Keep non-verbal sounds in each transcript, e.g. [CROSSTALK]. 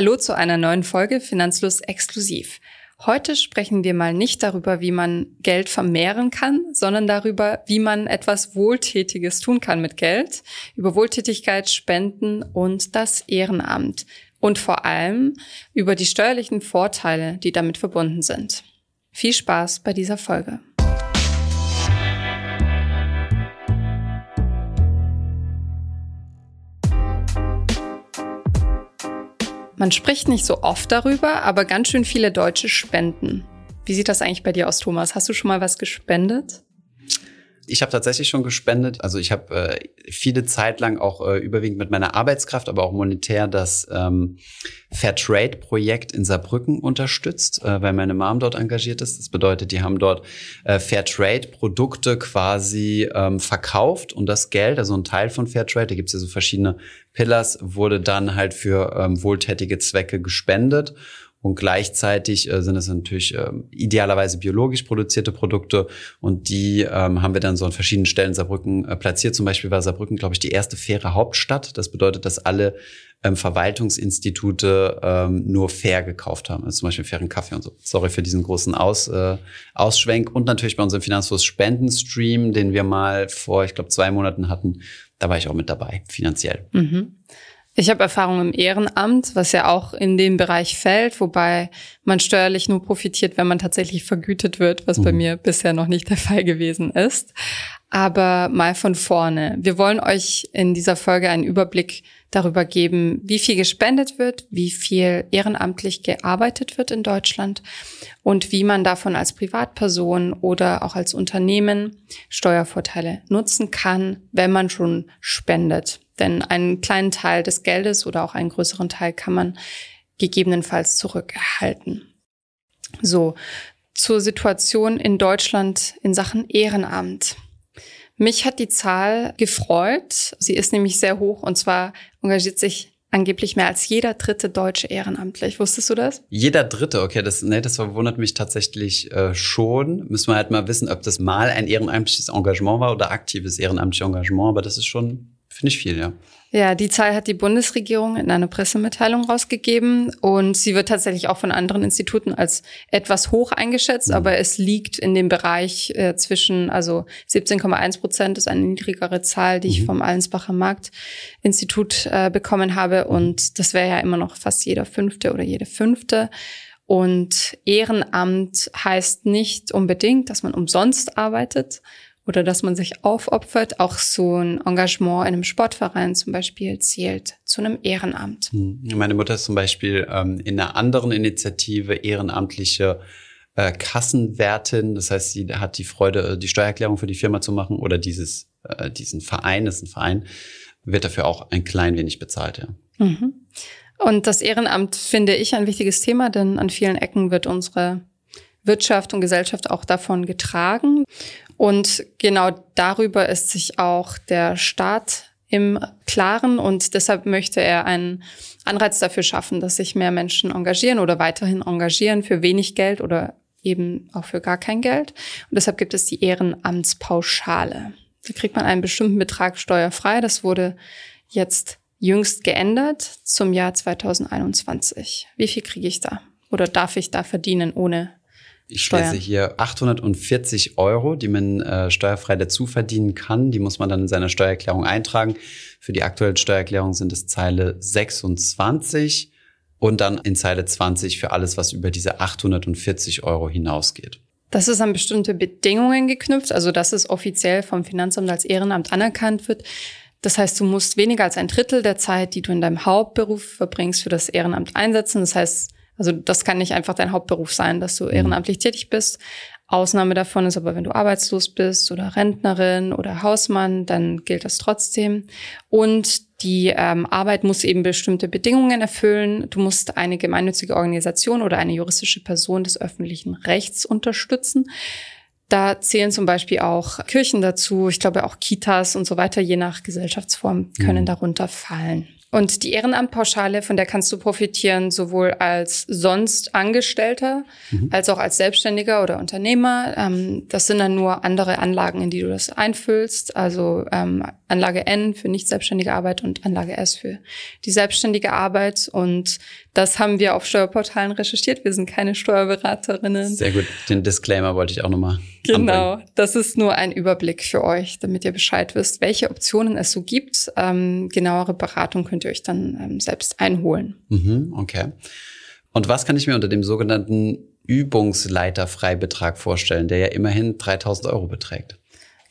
Hallo zu einer neuen Folge Finanzlos exklusiv. Heute sprechen wir mal nicht darüber, wie man Geld vermehren kann, sondern darüber, wie man etwas Wohltätiges tun kann mit Geld, über Wohltätigkeit, Spenden und das Ehrenamt und vor allem über die steuerlichen Vorteile, die damit verbunden sind. Viel Spaß bei dieser Folge. Man spricht nicht so oft darüber, aber ganz schön viele Deutsche spenden. Wie sieht das eigentlich bei dir aus, Thomas? Hast du schon mal was gespendet? Ich habe tatsächlich schon gespendet. Also ich habe äh, viele Zeit lang auch äh, überwiegend mit meiner Arbeitskraft, aber auch monetär das ähm, Fairtrade-Projekt in Saarbrücken unterstützt, äh, weil meine Mom dort engagiert ist. Das bedeutet, die haben dort äh, Fairtrade-Produkte quasi ähm, verkauft und das Geld, also ein Teil von Fairtrade, da gibt es ja so verschiedene Pillars, wurde dann halt für ähm, wohltätige Zwecke gespendet. Und gleichzeitig äh, sind es natürlich äh, idealerweise biologisch produzierte Produkte und die ähm, haben wir dann so an verschiedenen Stellen Saarbrücken äh, platziert. Zum Beispiel war Saarbrücken, glaube ich, die erste faire Hauptstadt. Das bedeutet, dass alle ähm, Verwaltungsinstitute ähm, nur fair gekauft haben. Also zum Beispiel fairen Kaffee und so. Sorry für diesen großen Aus, äh, Ausschwenk. Und natürlich bei unserem Finanzfluss Spendenstream, den wir mal vor, ich glaube, zwei Monaten hatten. Da war ich auch mit dabei, finanziell. Mhm. Ich habe Erfahrung im Ehrenamt, was ja auch in den Bereich fällt, wobei man steuerlich nur profitiert, wenn man tatsächlich vergütet wird, was mhm. bei mir bisher noch nicht der Fall gewesen ist. Aber mal von vorne. Wir wollen euch in dieser Folge einen Überblick darüber geben, wie viel gespendet wird, wie viel ehrenamtlich gearbeitet wird in Deutschland und wie man davon als Privatperson oder auch als Unternehmen Steuervorteile nutzen kann, wenn man schon spendet. Denn einen kleinen Teil des Geldes oder auch einen größeren Teil kann man gegebenenfalls zurückerhalten. So, zur Situation in Deutschland in Sachen Ehrenamt. Mich hat die Zahl gefreut. Sie ist nämlich sehr hoch und zwar engagiert sich angeblich mehr als jeder dritte Deutsche ehrenamtlich. Wusstest du das? Jeder dritte, okay, das, nee, das verwundert mich tatsächlich äh, schon. Müssen wir halt mal wissen, ob das mal ein ehrenamtliches Engagement war oder aktives ehrenamtliches Engagement, aber das ist schon Finde ich viel, ja. Ja, die Zahl hat die Bundesregierung in einer Pressemitteilung rausgegeben und sie wird tatsächlich auch von anderen Instituten als etwas hoch eingeschätzt, mhm. aber es liegt in dem Bereich äh, zwischen, also 17,1 Prozent ist eine niedrigere Zahl, die mhm. ich vom Allensbacher Marktinstitut äh, bekommen habe mhm. und das wäre ja immer noch fast jeder fünfte oder jede fünfte. Und Ehrenamt heißt nicht unbedingt, dass man umsonst arbeitet, oder dass man sich aufopfert. Auch so ein Engagement in einem Sportverein zum Beispiel zählt zu einem Ehrenamt. Hm. Meine Mutter ist zum Beispiel ähm, in einer anderen Initiative ehrenamtliche äh, Kassenwertin. Das heißt, sie hat die Freude, die Steuererklärung für die Firma zu machen oder dieses, äh, diesen Verein, das ist ein Verein, wird dafür auch ein klein wenig bezahlt, ja. Mhm. Und das Ehrenamt finde ich ein wichtiges Thema, denn an vielen Ecken wird unsere Wirtschaft und Gesellschaft auch davon getragen. Und genau darüber ist sich auch der Staat im Klaren und deshalb möchte er einen Anreiz dafür schaffen, dass sich mehr Menschen engagieren oder weiterhin engagieren für wenig Geld oder eben auch für gar kein Geld. Und deshalb gibt es die Ehrenamtspauschale. Da kriegt man einen bestimmten Betrag steuerfrei. Das wurde jetzt jüngst geändert zum Jahr 2021. Wie viel kriege ich da? Oder darf ich da verdienen ohne ich Steuern. lese hier 840 Euro, die man äh, steuerfrei dazu verdienen kann. Die muss man dann in seiner Steuererklärung eintragen. Für die aktuelle Steuererklärung sind es Zeile 26 und dann in Zeile 20 für alles, was über diese 840 Euro hinausgeht. Das ist an bestimmte Bedingungen geknüpft, also dass es offiziell vom Finanzamt als Ehrenamt anerkannt wird. Das heißt, du musst weniger als ein Drittel der Zeit, die du in deinem Hauptberuf verbringst, für das Ehrenamt einsetzen. Das heißt, also das kann nicht einfach dein Hauptberuf sein, dass du mhm. ehrenamtlich tätig bist. Ausnahme davon ist aber, wenn du arbeitslos bist oder Rentnerin oder Hausmann, dann gilt das trotzdem. Und die ähm, Arbeit muss eben bestimmte Bedingungen erfüllen. Du musst eine gemeinnützige Organisation oder eine juristische Person des öffentlichen Rechts unterstützen. Da zählen zum Beispiel auch Kirchen dazu, ich glaube auch Kitas und so weiter, je nach Gesellschaftsform können mhm. darunter fallen. Und die Ehrenamtpauschale, von der kannst du profitieren, sowohl als sonst Angestellter mhm. als auch als Selbstständiger oder Unternehmer. Ähm, das sind dann nur andere Anlagen, in die du das einfüllst. Also ähm, Anlage N für nicht selbstständige Arbeit und Anlage S für die selbstständige Arbeit. Und das haben wir auf Steuerportalen recherchiert. Wir sind keine Steuerberaterinnen. Sehr gut. Den Disclaimer wollte ich auch nochmal. Genau. Anbringen. Das ist nur ein Überblick für euch, damit ihr Bescheid wisst, welche Optionen es so gibt. Ähm, genauere Beratung könnt ihr euch dann ähm, selbst einholen. Mhm, okay. Und was kann ich mir unter dem sogenannten Übungsleiterfreibetrag vorstellen, der ja immerhin 3000 Euro beträgt?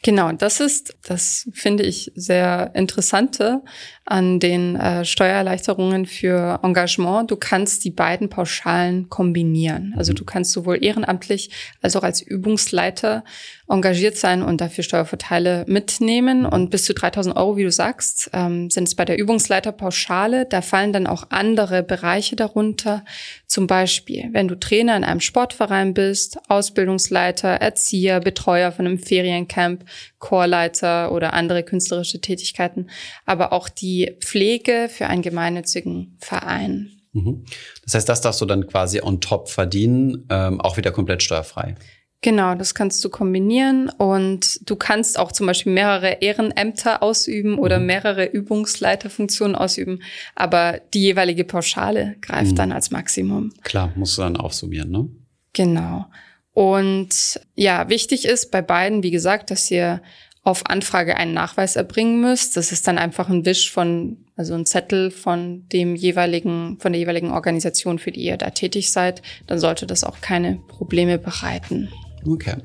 Genau, das ist, das finde ich sehr interessante an den äh, Steuererleichterungen für Engagement. Du kannst die beiden Pauschalen kombinieren. Also du kannst sowohl ehrenamtlich als auch als Übungsleiter engagiert sein und dafür Steuervorteile mitnehmen. Und bis zu 3000 Euro, wie du sagst, ähm, sind es bei der Übungsleiterpauschale. Da fallen dann auch andere Bereiche darunter. Zum Beispiel, wenn du Trainer in einem Sportverein bist, Ausbildungsleiter, Erzieher, Betreuer von einem Feriencamp, Chorleiter oder andere künstlerische Tätigkeiten, aber auch die Pflege für einen gemeinnützigen Verein. Mhm. Das heißt, das darfst du dann quasi on top verdienen, ähm, auch wieder komplett steuerfrei. Genau, das kannst du kombinieren und du kannst auch zum Beispiel mehrere Ehrenämter ausüben oder mhm. mehrere Übungsleiterfunktionen ausüben, aber die jeweilige Pauschale greift mhm. dann als Maximum. Klar, musst du dann aufsummieren, ne? Genau. Und ja, wichtig ist bei beiden, wie gesagt, dass ihr auf Anfrage einen Nachweis erbringen müsst. Das ist dann einfach ein Wisch von, also ein Zettel von dem jeweiligen, von der jeweiligen Organisation, für die ihr da tätig seid. Dann sollte das auch keine Probleme bereiten. Okay.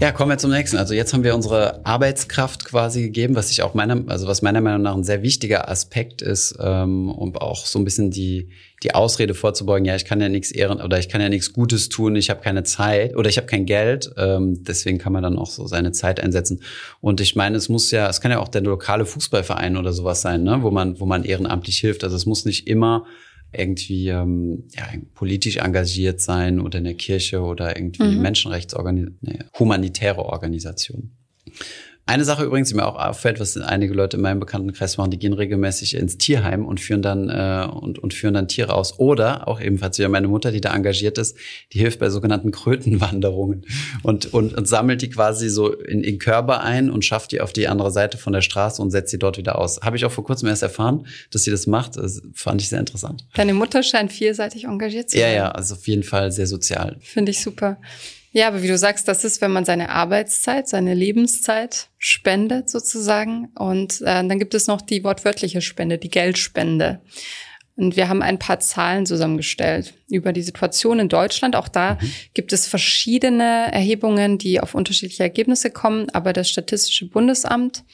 Ja, kommen wir zum nächsten. Also jetzt haben wir unsere Arbeitskraft quasi gegeben, was ich auch meiner, also was meiner Meinung nach ein sehr wichtiger Aspekt ist, ähm, um auch so ein bisschen die die Ausrede vorzubeugen, ja, ich kann ja nichts ehren oder ich kann ja nichts Gutes tun, ich habe keine Zeit oder ich habe kein Geld. Ähm, deswegen kann man dann auch so seine Zeit einsetzen. Und ich meine, es muss ja, es kann ja auch der lokale Fußballverein oder sowas sein, ne, wo man, wo man ehrenamtlich hilft. Also es muss nicht immer irgendwie ähm, ja, politisch engagiert sein oder in der Kirche oder irgendwie mhm. Menschenrechtsorganisation, nee, humanitäre Organisation. Eine Sache übrigens, die mir auch auffällt, was einige Leute in meinem Bekanntenkreis machen, die gehen regelmäßig ins Tierheim und führen dann äh, und, und führen dann Tiere aus. Oder auch ebenfalls wieder meine Mutter, die da engagiert ist, die hilft bei sogenannten Krötenwanderungen und, und, und sammelt die quasi so in, in Körper ein und schafft die auf die andere Seite von der Straße und setzt sie dort wieder aus. Habe ich auch vor kurzem erst erfahren, dass sie das macht. Das fand ich sehr interessant. Deine Mutter scheint vielseitig engagiert zu sein. Ja, ja, also auf jeden Fall sehr sozial. Finde ich super. Ja, aber wie du sagst, das ist, wenn man seine Arbeitszeit, seine Lebenszeit spendet sozusagen. Und äh, dann gibt es noch die wortwörtliche Spende, die Geldspende. Und wir haben ein paar Zahlen zusammengestellt über die Situation in Deutschland. Auch da mhm. gibt es verschiedene Erhebungen, die auf unterschiedliche Ergebnisse kommen. Aber das Statistische Bundesamt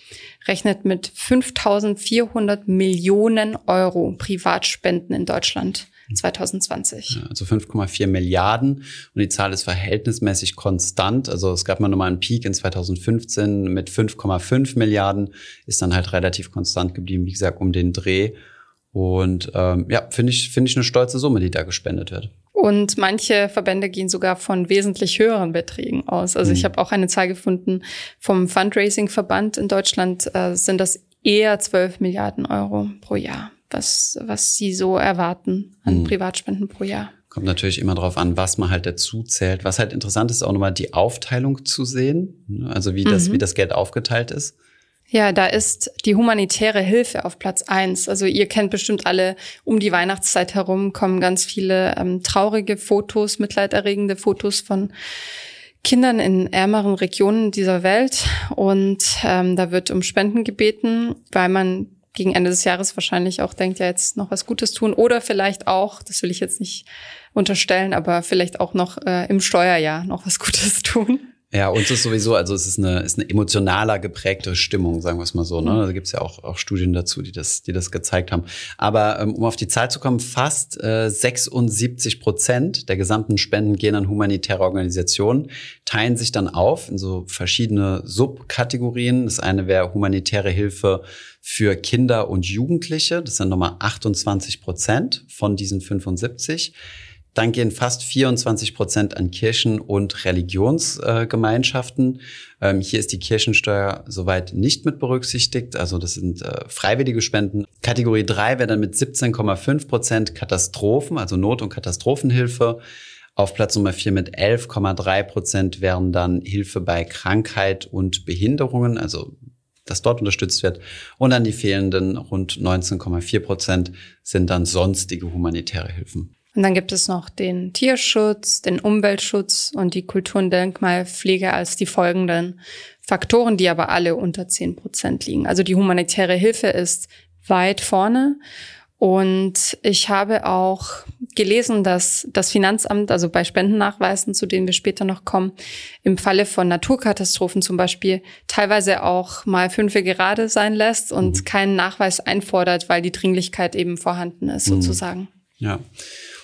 rechnet mit 5400 Millionen Euro Privatspenden in Deutschland 2020. Ja, also 5,4 Milliarden und die Zahl ist verhältnismäßig konstant. Also es gab mal nochmal einen Peak in 2015 mit 5,5 Milliarden, ist dann halt relativ konstant geblieben, wie gesagt, um den Dreh. Und ähm, ja, finde ich, finde ich eine stolze Summe, die da gespendet wird. Und manche Verbände gehen sogar von wesentlich höheren Beträgen aus. Also mhm. ich habe auch eine Zahl gefunden vom Fundraising-Verband in Deutschland, äh, sind das eher 12 Milliarden Euro pro Jahr was, was sie so erwarten an hm. Privatspenden pro Jahr. Kommt natürlich immer darauf an, was man halt dazu zählt. Was halt interessant ist, auch nochmal die Aufteilung zu sehen, ne? also wie das, mhm. wie das Geld aufgeteilt ist. Ja, da ist die humanitäre Hilfe auf Platz eins. Also ihr kennt bestimmt alle, um die Weihnachtszeit herum kommen ganz viele ähm, traurige Fotos, mitleiderregende Fotos von Kindern in ärmeren Regionen dieser Welt. Und ähm, da wird um Spenden gebeten, weil man gegen Ende des Jahres wahrscheinlich auch denkt, ja, jetzt noch was Gutes tun oder vielleicht auch, das will ich jetzt nicht unterstellen, aber vielleicht auch noch äh, im Steuerjahr noch was [LAUGHS] Gutes tun. Ja, uns ist sowieso, also es ist eine, ist eine emotionaler geprägte Stimmung, sagen wir es mal so. Ne? Mhm. Da gibt's ja auch, auch Studien dazu, die das, die das gezeigt haben. Aber ähm, um auf die Zahl zu kommen, fast äh, 76 Prozent der gesamten Spenden gehen an humanitäre Organisationen, teilen sich dann auf in so verschiedene Subkategorien. Das eine wäre humanitäre Hilfe für Kinder und Jugendliche. Das sind nochmal 28 Prozent von diesen 75. Dann gehen fast 24 Prozent an Kirchen und Religionsgemeinschaften. Ähm, hier ist die Kirchensteuer soweit nicht mit berücksichtigt. Also das sind äh, freiwillige Spenden. Kategorie 3 wäre dann mit 17,5 Prozent Katastrophen, also Not- und Katastrophenhilfe. Auf Platz Nummer vier mit 11,3 Prozent wären dann Hilfe bei Krankheit und Behinderungen, also dass dort unterstützt wird. Und dann die fehlenden rund 19,4 Prozent sind dann sonstige humanitäre Hilfen. Und dann gibt es noch den Tierschutz, den Umweltschutz und die Kultur- und Denkmalpflege als die folgenden Faktoren, die aber alle unter 10 Prozent liegen. Also die humanitäre Hilfe ist weit vorne. Und ich habe auch gelesen, dass das Finanzamt, also bei Spendennachweisen, zu denen wir später noch kommen, im Falle von Naturkatastrophen zum Beispiel teilweise auch mal fünfe gerade sein lässt und mhm. keinen Nachweis einfordert, weil die Dringlichkeit eben vorhanden ist, mhm. sozusagen. Ja.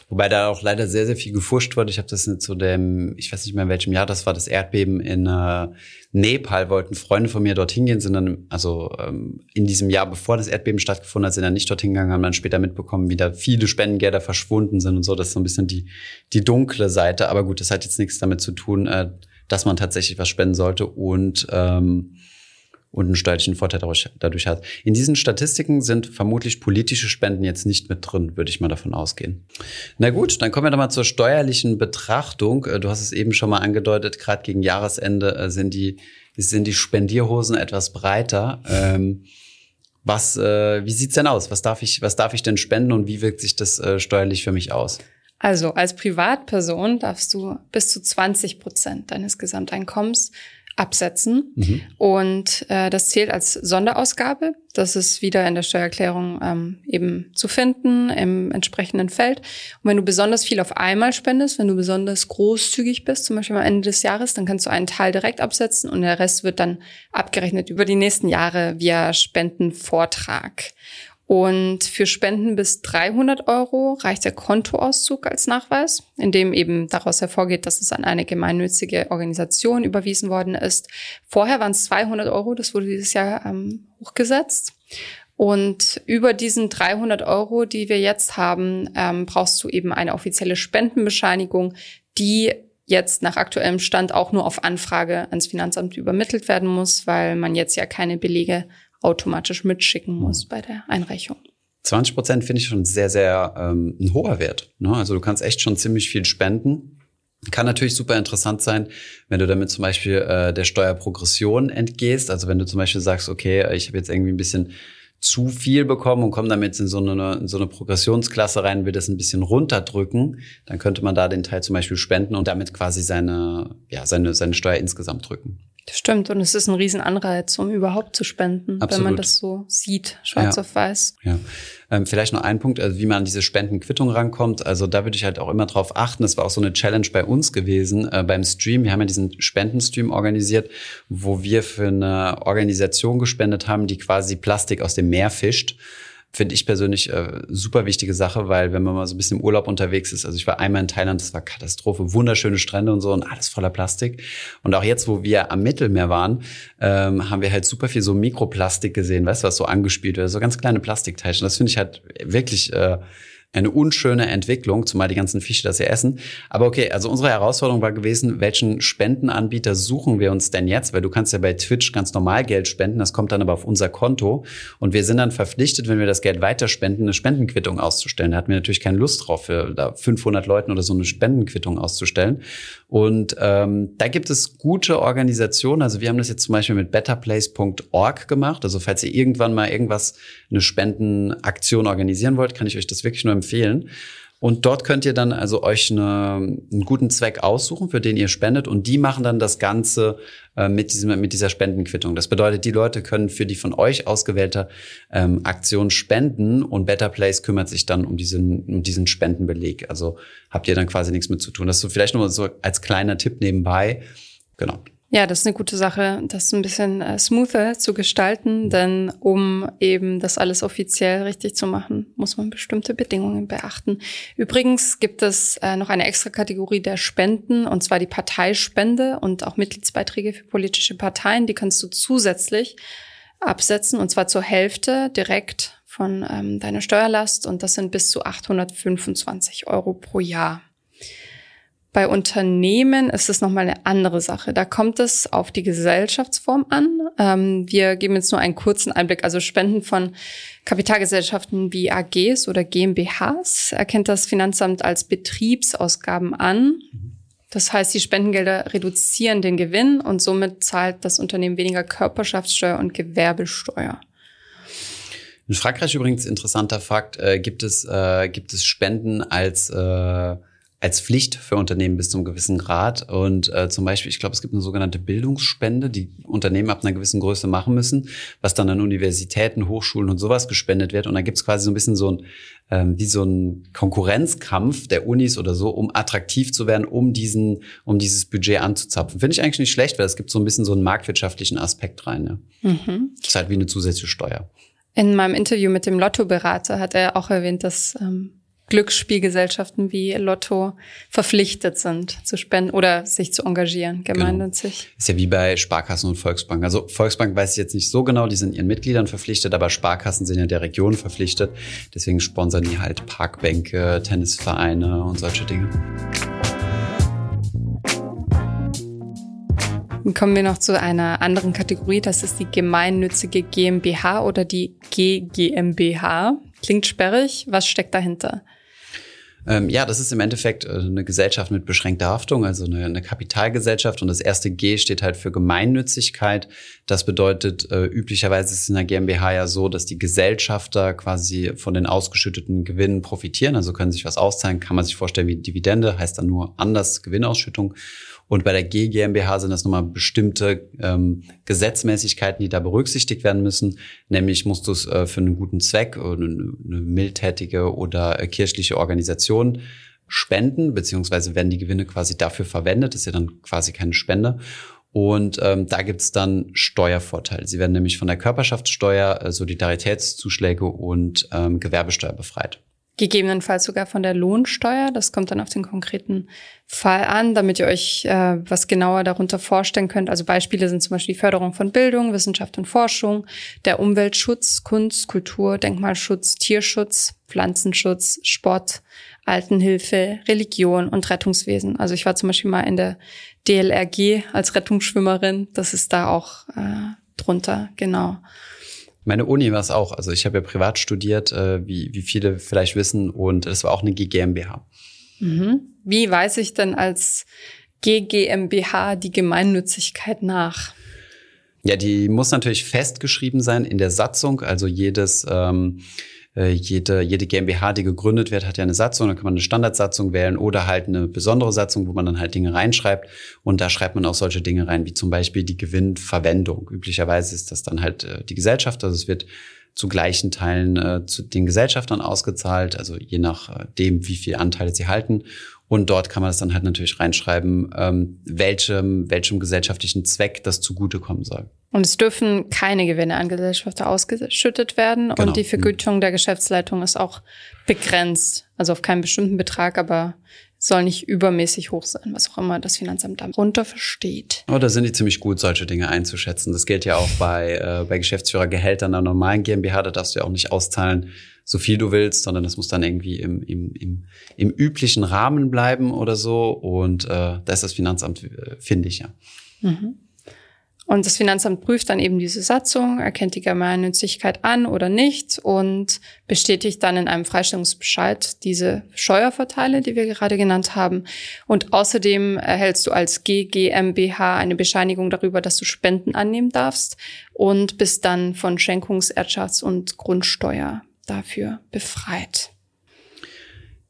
Wobei da auch leider sehr, sehr viel gefuscht wurde. Ich habe das zu dem, ich weiß nicht mehr in welchem Jahr das war, das Erdbeben in äh, Nepal, wollten Freunde von mir dorthin gehen, sind dann, also ähm, in diesem Jahr, bevor das Erdbeben stattgefunden hat, sind dann nicht dorthin gegangen, haben dann später mitbekommen, wie da viele Spendengelder verschwunden sind und so. Das ist so ein bisschen die, die dunkle Seite. Aber gut, das hat jetzt nichts damit zu tun, äh, dass man tatsächlich was spenden sollte. Und ähm, und einen steuerlichen Vorteil dadurch, dadurch hat. In diesen Statistiken sind vermutlich politische Spenden jetzt nicht mit drin, würde ich mal davon ausgehen. Na gut, dann kommen wir doch mal zur steuerlichen Betrachtung. Äh, du hast es eben schon mal angedeutet, gerade gegen Jahresende äh, sind die, sind die Spendierhosen etwas breiter. Ähm, was, äh, wie sieht's denn aus? Was darf ich, was darf ich denn spenden und wie wirkt sich das äh, steuerlich für mich aus? Also als Privatperson darfst du bis zu 20 Prozent deines Gesamteinkommens absetzen. Mhm. Und äh, das zählt als Sonderausgabe. Das ist wieder in der Steuererklärung ähm, eben zu finden im entsprechenden Feld. Und wenn du besonders viel auf einmal spendest, wenn du besonders großzügig bist, zum Beispiel am Ende des Jahres, dann kannst du einen Teil direkt absetzen und der Rest wird dann abgerechnet über die nächsten Jahre via Spendenvortrag. Und für Spenden bis 300 Euro reicht der Kontoauszug als Nachweis, in dem eben daraus hervorgeht, dass es an eine gemeinnützige Organisation überwiesen worden ist. Vorher waren es 200 Euro, das wurde dieses Jahr ähm, hochgesetzt. Und über diesen 300 Euro, die wir jetzt haben, ähm, brauchst du eben eine offizielle Spendenbescheinigung, die jetzt nach aktuellem Stand auch nur auf Anfrage ans Finanzamt übermittelt werden muss, weil man jetzt ja keine Belege automatisch mitschicken muss bei der Einreichung. 20 Prozent finde ich schon sehr, sehr ähm, ein hoher Wert. Ne? Also du kannst echt schon ziemlich viel spenden. Kann natürlich super interessant sein, wenn du damit zum Beispiel äh, der Steuerprogression entgehst. Also wenn du zum Beispiel sagst, okay, ich habe jetzt irgendwie ein bisschen zu viel bekommen und komme damit in so eine, in so eine Progressionsklasse rein, will das ein bisschen runterdrücken, dann könnte man da den Teil zum Beispiel spenden und damit quasi seine, ja, seine, seine Steuer insgesamt drücken. Das stimmt. Und es ist ein Riesenanreiz, um überhaupt zu spenden, Absolut. wenn man das so sieht, schwarz ja. auf weiß. Ja. Ähm, vielleicht noch ein Punkt, also wie man an diese Spendenquittung rankommt. Also da würde ich halt auch immer drauf achten. Das war auch so eine Challenge bei uns gewesen äh, beim Stream. Wir haben ja diesen Spendenstream organisiert, wo wir für eine Organisation gespendet haben, die quasi Plastik aus dem Meer fischt finde ich persönlich äh, super wichtige Sache, weil wenn man mal so ein bisschen im Urlaub unterwegs ist, also ich war einmal in Thailand, das war Katastrophe, wunderschöne Strände und so und alles voller Plastik. Und auch jetzt, wo wir am Mittelmeer waren, ähm, haben wir halt super viel so Mikroplastik gesehen, weißt du, was so angespielt wird, so ganz kleine Plastikteilchen. Das finde ich halt wirklich äh, eine unschöne Entwicklung, zumal die ganzen Fische das ja essen. Aber okay, also unsere Herausforderung war gewesen, welchen Spendenanbieter suchen wir uns denn jetzt? Weil du kannst ja bei Twitch ganz normal Geld spenden, das kommt dann aber auf unser Konto. Und wir sind dann verpflichtet, wenn wir das Geld weiterspenden, eine Spendenquittung auszustellen. Da hatten wir natürlich keine Lust drauf, für da 500 Leuten oder so eine Spendenquittung auszustellen. Und ähm, da gibt es gute Organisationen. Also wir haben das jetzt zum Beispiel mit betterplace.org gemacht. Also falls ihr irgendwann mal irgendwas, eine Spendenaktion organisieren wollt, kann ich euch das wirklich nur empfehlen. Und dort könnt ihr dann also euch eine, einen guten Zweck aussuchen, für den ihr spendet. Und die machen dann das Ganze äh, mit, diesem, mit dieser Spendenquittung. Das bedeutet, die Leute können für die von euch ausgewählte ähm, Aktion spenden und Better Place kümmert sich dann um diesen, um diesen Spendenbeleg. Also habt ihr dann quasi nichts mit zu tun. Das ist so vielleicht nur so als kleiner Tipp nebenbei. Genau. Ja, das ist eine gute Sache, das ein bisschen äh, smoother zu gestalten, denn um eben das alles offiziell richtig zu machen, muss man bestimmte Bedingungen beachten. Übrigens gibt es äh, noch eine extra Kategorie der Spenden, und zwar die Parteispende und auch Mitgliedsbeiträge für politische Parteien. Die kannst du zusätzlich absetzen, und zwar zur Hälfte direkt von ähm, deiner Steuerlast, und das sind bis zu 825 Euro pro Jahr. Bei Unternehmen ist es nochmal eine andere Sache. Da kommt es auf die Gesellschaftsform an. Ähm, wir geben jetzt nur einen kurzen Einblick. Also Spenden von Kapitalgesellschaften wie AGs oder GmbHs erkennt das Finanzamt als Betriebsausgaben an. Das heißt, die Spendengelder reduzieren den Gewinn und somit zahlt das Unternehmen weniger Körperschaftssteuer und Gewerbesteuer. In Frankreich übrigens interessanter Fakt, äh, gibt es äh, gibt es Spenden als äh, als Pflicht für Unternehmen bis zum gewissen Grad. Und äh, zum Beispiel, ich glaube, es gibt eine sogenannte Bildungsspende, die Unternehmen ab einer gewissen Größe machen müssen, was dann an Universitäten, Hochschulen und sowas gespendet wird. Und da gibt es quasi so ein bisschen so ein, ähm, wie so ein Konkurrenzkampf der Unis oder so, um attraktiv zu werden, um diesen, um dieses Budget anzuzapfen. Finde ich eigentlich nicht schlecht, weil es gibt so ein bisschen so einen marktwirtschaftlichen Aspekt rein. Ja. Mhm. Das ist halt wie eine zusätzliche Steuer. In meinem Interview mit dem Lottoberater hat er auch erwähnt, dass ähm, Glücksspielgesellschaften wie Lotto verpflichtet sind zu spenden oder sich zu engagieren, gemeinnützig. Genau. Ist ja wie bei Sparkassen und Volksbanken. Also Volksbank weiß ich jetzt nicht so genau, die sind ihren Mitgliedern verpflichtet, aber Sparkassen sind ja der Region verpflichtet. Deswegen sponsern die halt Parkbänke, Tennisvereine und solche Dinge. Dann kommen wir noch zu einer anderen Kategorie, das ist die gemeinnützige GmbH oder die GGMBH. Klingt sperrig, was steckt dahinter? Ähm, ja, das ist im Endeffekt äh, eine Gesellschaft mit beschränkter Haftung, also eine, eine, Kapitalgesellschaft. Und das erste G steht halt für Gemeinnützigkeit. Das bedeutet, äh, üblicherweise ist es in der GmbH ja so, dass die Gesellschafter quasi von den ausgeschütteten Gewinnen profitieren. Also können sich was auszahlen, kann man sich vorstellen wie Dividende, heißt dann nur anders Gewinnausschüttung. Und bei der G GmbH sind das nochmal bestimmte ähm, Gesetzmäßigkeiten, die da berücksichtigt werden müssen. Nämlich musst du es äh, für einen guten Zweck, eine, eine mildtätige oder äh, kirchliche Organisation spenden, beziehungsweise werden die Gewinne quasi dafür verwendet. Ist ja dann quasi keine Spende. Und ähm, da gibt's dann Steuervorteile. Sie werden nämlich von der Körperschaftssteuer, äh, Solidaritätszuschläge und ähm, Gewerbesteuer befreit gegebenenfalls sogar von der Lohnsteuer. Das kommt dann auf den konkreten Fall an, damit ihr euch äh, was genauer darunter vorstellen könnt. Also Beispiele sind zum Beispiel die Förderung von Bildung, Wissenschaft und Forschung, der Umweltschutz, Kunst, Kultur, Denkmalschutz, Tierschutz, Pflanzenschutz, Sport, Altenhilfe, Religion und Rettungswesen. Also ich war zum Beispiel mal in der DLRG als Rettungsschwimmerin. Das ist da auch äh, drunter, genau. Meine Uni war es auch. Also ich habe ja privat studiert, äh, wie, wie viele vielleicht wissen, und es war auch eine GmbH. Mhm. Wie weiß ich denn als GmbH die Gemeinnützigkeit nach? Ja, die muss natürlich festgeschrieben sein in der Satzung. Also jedes ähm, äh, jede, jede GmbH, die gegründet wird, hat ja eine Satzung, da kann man eine Standardsatzung wählen oder halt eine besondere Satzung, wo man dann halt Dinge reinschreibt. Und da schreibt man auch solche Dinge rein, wie zum Beispiel die Gewinnverwendung. Üblicherweise ist das dann halt äh, die Gesellschaft, also es wird zu gleichen Teilen äh, zu den Gesellschaftern ausgezahlt, also je nachdem, äh, wie viel Anteile sie halten. Und dort kann man das dann halt natürlich reinschreiben, ähm, welchem, welchem gesellschaftlichen Zweck das zugutekommen soll. Und es dürfen keine Gewinne an Gesellschafter ausgeschüttet werden. Genau. Und die Vergütung der Geschäftsleitung ist auch begrenzt. Also auf keinen bestimmten Betrag, aber soll nicht übermäßig hoch sein, was auch immer das Finanzamt darunter versteht. Oh, da sind die ziemlich gut, solche Dinge einzuschätzen. Das gilt ja auch bei, äh, bei Geschäftsführergehältern einer normalen GmbH. Da darfst du ja auch nicht auszahlen, so viel du willst, sondern das muss dann irgendwie im, im, im, im üblichen Rahmen bleiben oder so. Und äh, da ist das Finanzamt, äh, finde ich ja. Mhm. Und das Finanzamt prüft dann eben diese Satzung, erkennt die Gemeinnützigkeit an oder nicht und bestätigt dann in einem Freistellungsbescheid diese Steuervorteile, die wir gerade genannt haben. Und außerdem erhältst du als GGMBH eine Bescheinigung darüber, dass du Spenden annehmen darfst und bist dann von Schenkungs-, Erbschafts- und Grundsteuer dafür befreit.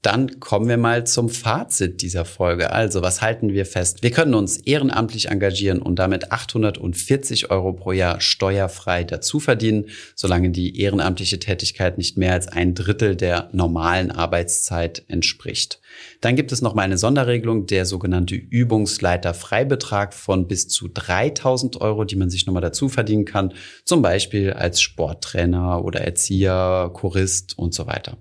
Dann kommen wir mal zum Fazit dieser Folge. Also, was halten wir fest? Wir können uns ehrenamtlich engagieren und damit 840 Euro pro Jahr steuerfrei dazu verdienen, solange die ehrenamtliche Tätigkeit nicht mehr als ein Drittel der normalen Arbeitszeit entspricht. Dann gibt es noch mal eine Sonderregelung, der sogenannte Übungsleiter-Freibetrag von bis zu 3000 Euro, die man sich nochmal dazu verdienen kann, zum Beispiel als Sporttrainer oder Erzieher, Chorist und so weiter.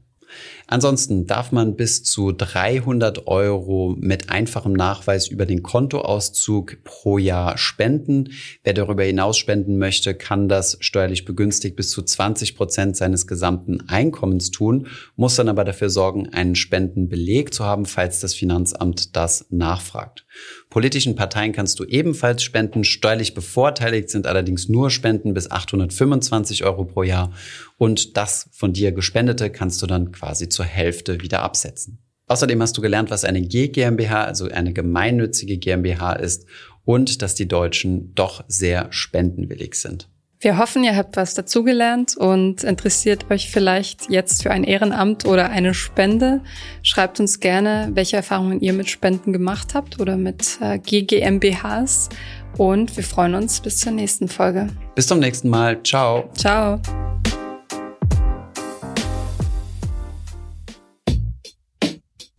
Ansonsten darf man bis zu 300 Euro mit einfachem Nachweis über den Kontoauszug pro Jahr spenden. Wer darüber hinaus spenden möchte, kann das steuerlich begünstigt bis zu 20 Prozent seines gesamten Einkommens tun, muss dann aber dafür sorgen, einen Spendenbeleg zu haben, falls das Finanzamt das nachfragt. Politischen Parteien kannst du ebenfalls spenden. Steuerlich bevorteiligt sind allerdings nur Spenden bis 825 Euro pro Jahr. Und das von dir gespendete kannst du dann quasi zur Hälfte wieder absetzen. Außerdem hast du gelernt, was eine G GmbH, also eine gemeinnützige GmbH ist und dass die Deutschen doch sehr spendenwillig sind. Wir hoffen, ihr habt was dazugelernt und interessiert euch vielleicht jetzt für ein Ehrenamt oder eine Spende. Schreibt uns gerne, welche Erfahrungen ihr mit Spenden gemacht habt oder mit äh, GGMBHs. Und wir freuen uns bis zur nächsten Folge. Bis zum nächsten Mal. Ciao. Ciao.